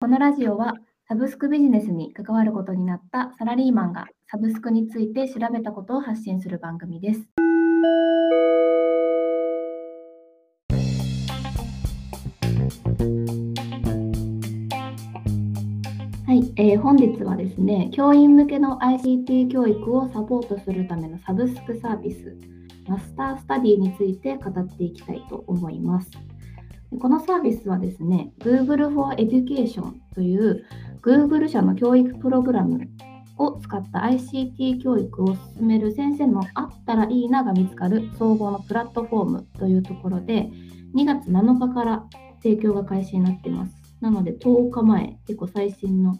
このラジオはサブスクビジネスに関わることになったサラリーマンがサブスクについて調べたことを発信する番組です。はい、えー、本日はですね、教員向けの ICT 教育をサポートするためのサブスクサービス、マスタースタディについて語っていきたいと思います。このサービスはですね、Google for Education という Google 社の教育プログラムを使った ICT 教育を進める先生のあったらいいなが見つかる総合のプラットフォームというところで2月7日から提供が開始になっています。なので10日前、結構最新の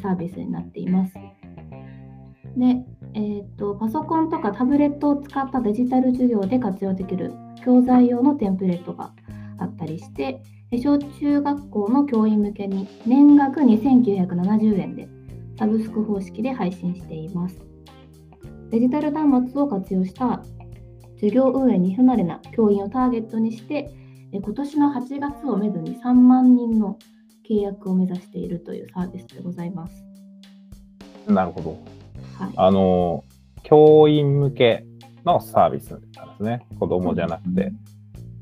サービスになっています。で、えーと、パソコンとかタブレットを使ったデジタル授業で活用できる教材用のテンプレートがあったりして、小中学校の教員向けに年額2970円でサブスク方式で配信しています。デジタル端末を活用した授業運営に不慣れな教員をターゲットにして、今年の8月をめどに3万人の契約を目指しているというサービスでございます。なるほど。はい、あの教員向けのサービスなんですね。子供じゃなくて。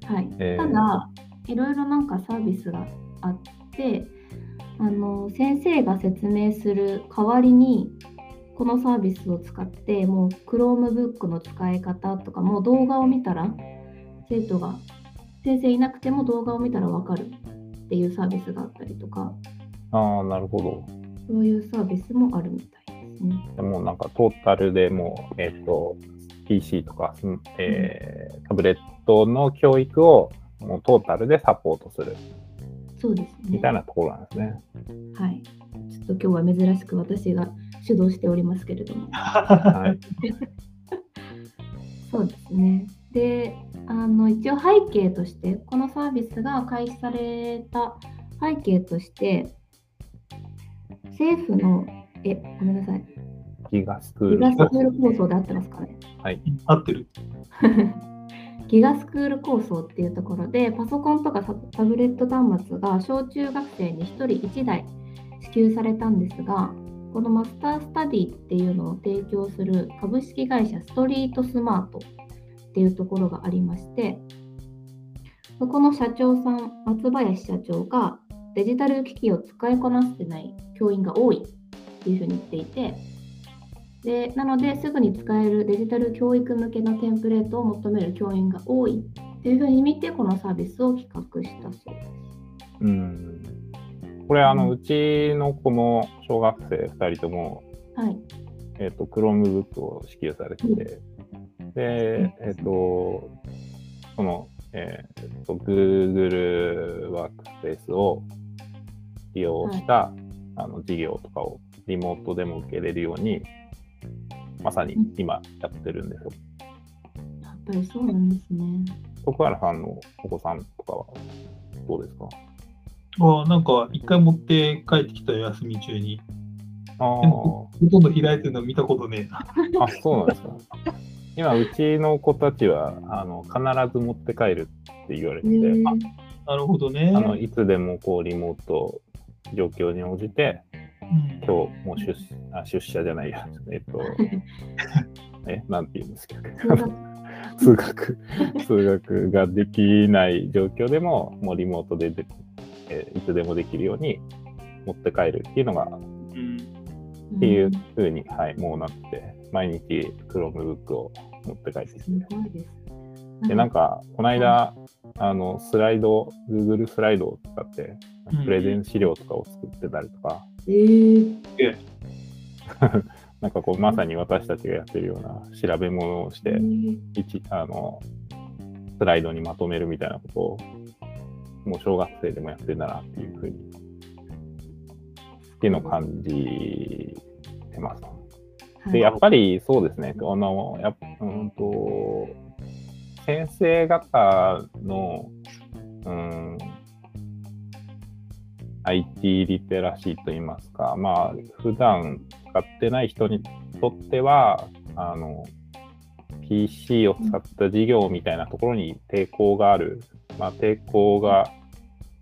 はい、えー、ただいろいろなんかサービスがあってあの先生が説明する代わりにこのサービスを使ってもう Chromebook の使い方とかも動画を見たら生徒が先生いなくても動画を見たら分かるっていうサービスがあったりとか。ああなるほど。そういうサービスもあるみたいですね。でもなんかトータルでもうえっ、ー、と PC とか、えー、タブレットの教育をもうトータルでサポートする。そうですね。みたいなところなんですね。はい。ちょっと今日は珍しく私が主導しておりますけれども。はい、そうですね。で、あの一応背景として、このサービスが開始された背景として、政府の、え、ごめんなさい。ギガスクール。ギガスクール構想で合ってますかね？はい。合ってる。ギガスクール構想っていうところでパソコンとかタブレット端末が小中学生に1人1台支給されたんですがこのマスタースタディっていうのを提供する株式会社ストリートスマートっていうところがありましてそこの社長さん松林社長がデジタル機器を使いこなせてない教員が多いっていうふうに言っていてでなのですぐに使えるデジタル教育向けのテンプレートを求める教員が多いというふうに見てこのサービスを企画したそうです。うん。これあの、うちの子の小学生2人とも、はい。えーと、Chromebook を支給されてて、で、えっ、ー、と、その、えーと、Google ワークスペースを利用した、はい、あの授業とかをリモートでも受けれるようにまさに今やってるんですよ。やっぱりそうなんですね。徳原さんのお子さんとかはどうですか？あなんか一回持って帰ってきた休み中に。あほとんど開いてるの見たことねえな。あ、そうなんですか。今、うちの子たちはあの必ず持って帰るって言われてて、なるほどねあのいつでもこうリモート状況に応じて今日もう出あ出社じゃないや、えっと、え、なんて言うんですか。数学、数学。ができない状況でも、もうリモートでで、えいつでもできるように持って帰るっていうのが、うん、っていうふうに、はい、もうなって、毎日 Chromebook を持って帰ってきて。で、なんか、この間、あの、スライド、Google スライドを使って、プレゼン資料とかを作ってたりとか、えー、なんかこうまさに私たちがやってるような調べ物をして、えー、あのスライドにまとめるみたいなことをもう小学生でもやってんだなっていうふうにっていうのを感じてます。でやっぱりそうですね、あのやうんと先生方の、うん、IT リテラシーといいますか、まあ、普段使ってない人にとっては、あの、PC を使った事業みたいなところに抵抗がある、まあ、抵抗が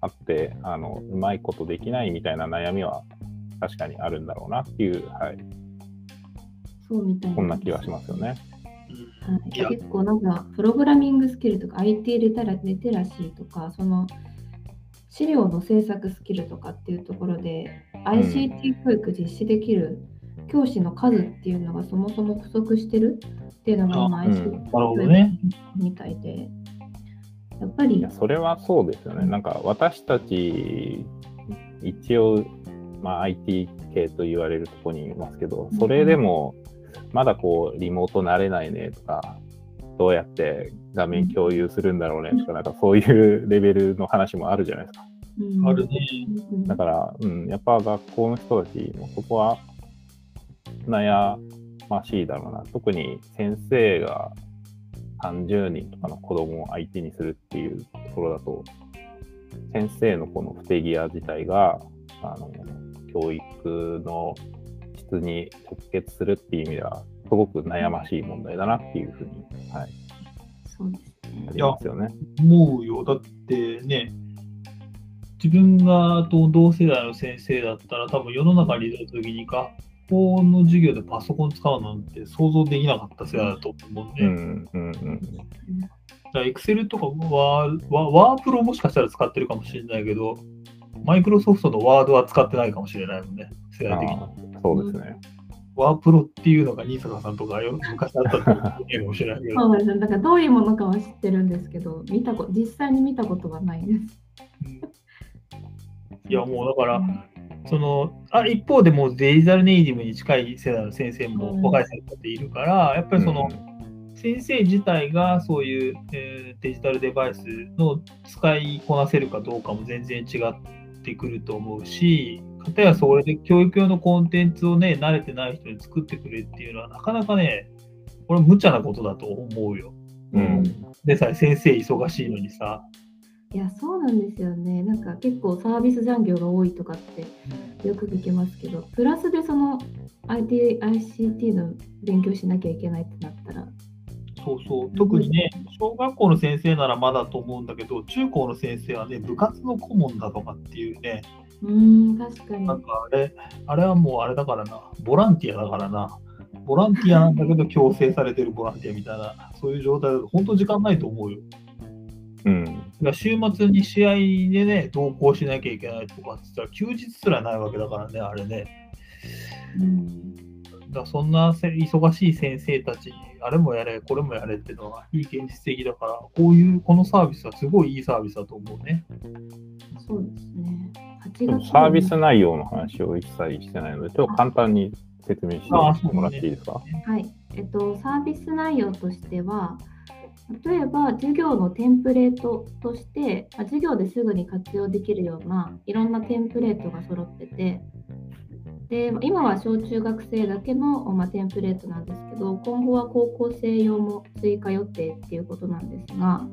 あってあのうまいことできないみたいな悩みは確かにあるんだろうなっていう、はい、そうみたいなこんな気がしますよね。はい、結構なんかプログラミングスキルとか IT リテラリテラシーとかその資料の制作スキルとかっていうところで、ICT 教育実施できる教師の数っていうのがそもそも不足してるっていうのが今 ICT 教育みたいで、やっぱりそれはそうですよね。なんか私たち一応、まあ、IT 系と言われるところにいますけどそれでもまだこうリモート慣れないねとかどうやって画面共有するんだろうねとか、なんかそういうレベルの話もあるじゃないですか。あるね。だから、うん、やっぱ学校の人たちもそこは悩ましいだろうな。特に先生が30人とかの子供を相手にするっていうところだと、先生のこの不手際自体が、あの、教育の質に直結するっていう意味では、すごく悩ましい問題だなっていうふうに、はい。そうですね。ありますよね。思うよ。だってね、自分が同世代の先生だったら、多分世の中に出た時に学校の授業でパソコン使うなんて想像できなかった世代だと思うんで。うんうんうん。エクセルとかワーワープロもしかしたら使ってるかもしれないけど、マイクロソフトのワードは使ってないかもしれないもんね、世代的に。そうですね。ワープロっていうのが新坂さんとか昔あったかもしれないけど。そうですね。だからどういうものかは知ってるんですけど、見たこ実際に見たことはないです。いや、もうだから、そのあ一方でもうデジタルネイティブに近い世代の先生も若い先生っているから、やっぱりその、先生自体がそういう、えー、デジタルデバイスの使いこなせるかどうかも全然違ってくると思うし、かたやそれで教育用のコンテンツをね、慣れてない人に作ってくれっていうのは、なかなかね、これ無茶なことだと思うよ。うん、でさえ先生忙しいのにさ。いや、そうなんですよね。なんか結構サービス残業が多いとかってよく聞きますけど、プラスでその IT、ICT の勉強しなきゃいけないってなったら。そうそう、特にね、小学校の先生ならまだと思うんだけど、中高の先生はね、部活の顧問だとかっていうね、うん確かに。なんかあれ、あれはもうあれだからな、ボランティアだからな、ボランティアなんだけど 強制されてるボランティアみたいな、そういう状態だと本当時間ないと思うよ。うん、週末に試合でね、同行しなきゃいけないとかって言ったら、休日すらないわけだからね、あれね。うん、だそんな忙しい先生たちに、あれもやれ、これもやれっていうのは、いい現実的だから、こういう、このサービスはすごいいいサービスだと思うね。そうですね。サービス内容の話を一切してないので、ちょっと簡単に説明してもらっていいですか？ね、はい、えっと、サービス内容としては、例えば授業のテンプレートとして、ま授業ですぐに活用できるようないろんなテンプレートが揃ってて、で今は小中学生だけの、まテンプレートなんですけど、今後は高校生用も追加予定っていうことなんですが、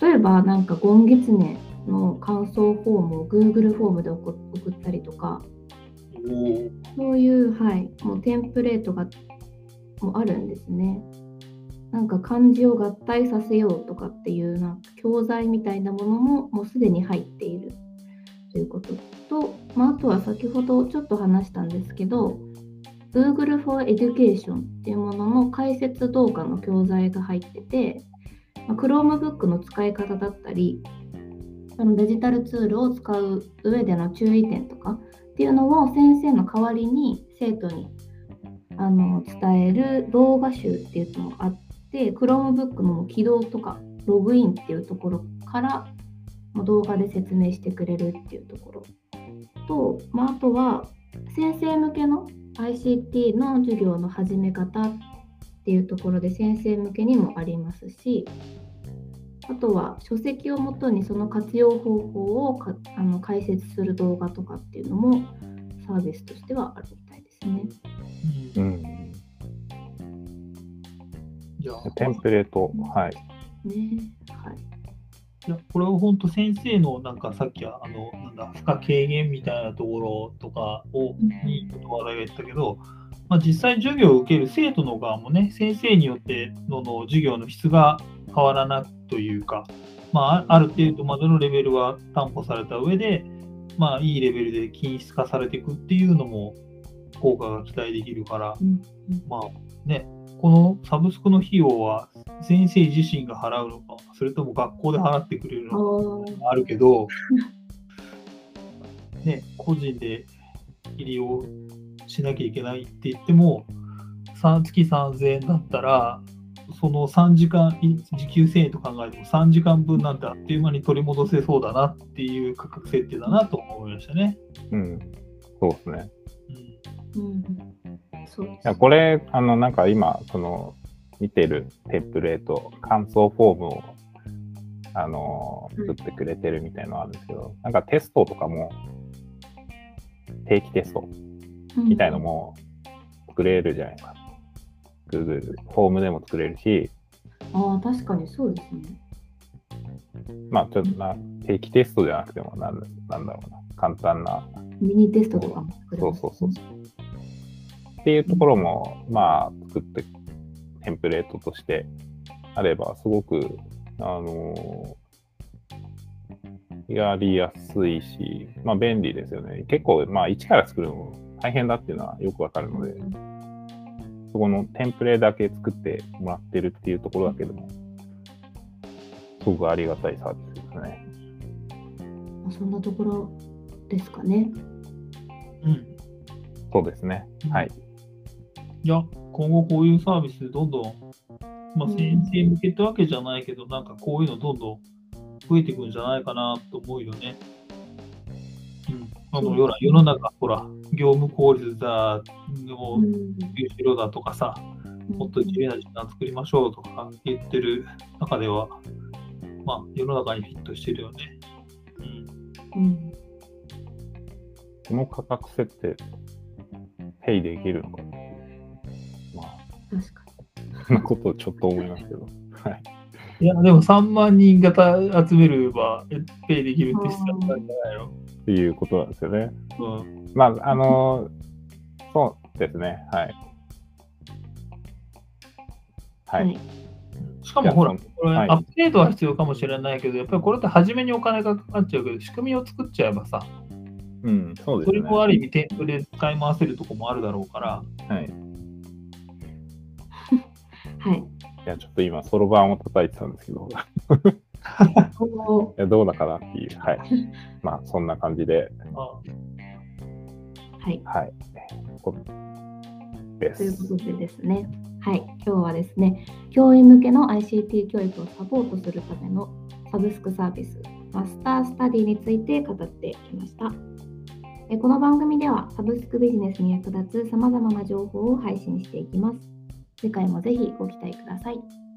例えばなんか今月ね、の感想フォームを Google フォームで送ったりとか、そういう、はい、もうテンプレートがもあるんですね。なんか漢字を合体させようとかっていうなんか教材みたいなものももうすでに入っているということと、まあ、あとは先ほどちょっと話したんですけど Google for Education っていうものの解説動画の教材が入ってて、まあ、Chromebook の使い方だったりそのデジタルツールを使う上での注意点とかっていうのを先生の代わりに生徒にあの伝える動画集っていうのもあって Chromebook の起動とかログインっていうところから動画で説明してくれるっていうところと、まあ、あとは先生向けの ICT の授業の始め方っていうところで先生向けにもありますしあとは書籍をもとにその活用方法をあの解説する動画とかっていうのもサービスとしてはあるみたいですね。うん、テンプレート、はい。ねはい。いやこれは本当先生のなんかさっきはあのなんだ負荷軽減みたいなところとかをに話題が言ったけど、まあ、実際授業を受ける生徒の側もね先生によってのの授業の質が変わらないというか、まあ、ある程度までのレベルは担保された上で、まあ、いいレベルで均質化されていくっていうのも効果が期待できるから、うん、まあね、このサブスクの費用は先生自身が払うのか、それとも学校で払ってくれるのかあるけど、ね、個人で入りをしなきゃいけないって言っても、月3000円だったら、その3時間、時給1000円と考えても3時間分なんてあっという間に取り戻せそうだなっていう価格設定だなと思いましたね。うん、そうですね。うん、うん、そうです、ね、これ、あの、なんか今、その、見てるテンプレート、感想フォームを、あの、作ってくれてるみたいなのあるんですけど、うん、なんかテストとかも、定期テストみたいのも作れるじゃないですか。Google、フォームでも作れるし。ああ、確かにそうですね。まあ、ちょっとな、定期テストじゃなくてもなん、なんだろうな、簡単な。ミニテストとかも作れる、ね、そうそうそう。っていうところも、まあ、作って、テンプレートとしてあれば、すごく、あのー、やりやすいし、まあ便利ですよね。結構、まあ一から作るのも大変だっていうのはよくわかるので、そこのテンプレだけ作ってもらってるっていうところだけでも、すごくありがたいサービスですね。そんなところですかね。うん。そうですね。はい。いや、今後こういうサービスどんどん、まあ、先生向けってわけじゃないけど、なんかこういうのどんどん増えていくんじゃないかなと思うよね。あの世の中、ほら、業務効率だ、もう、優秀だとかさ、もっと自由な時間作りましょうとか言ってる中では、まあ、世の中にフィットしてるよね。うん。うん、この価格設定、ペイできるのかな？まあ、確かに。そんなことをちょっと思いますけど。はい。いや、でも3万人型集めれば、ペイできるってしたんじゃないの？っていうことなんですよね。うん、まあ、あの、そうですね。はい。はい。しかもほら、これ、アップデートは必要かもしれないけど、やっぱりこれって初めにお金がかかっちゃうけど、仕組みを作っちゃえばさ、うん、そうですね。それもある意味、テンプレ使い回せるとこもあるだろうから。はい。はい。いや、ちょっと今、そろばんを叩いてたんですけど。どうだかなっていう、はい。まあ、そんな感じで。はい。はい。です。ということでですね、はい、今日はですね、教員向けの ICT 教育をサポートするためのサブスクサービス、マスタースタディについて語ってきました。この番組ではサブスクビジネスに役立つさまざまな情報を配信していきます。次回もぜひご期待ください。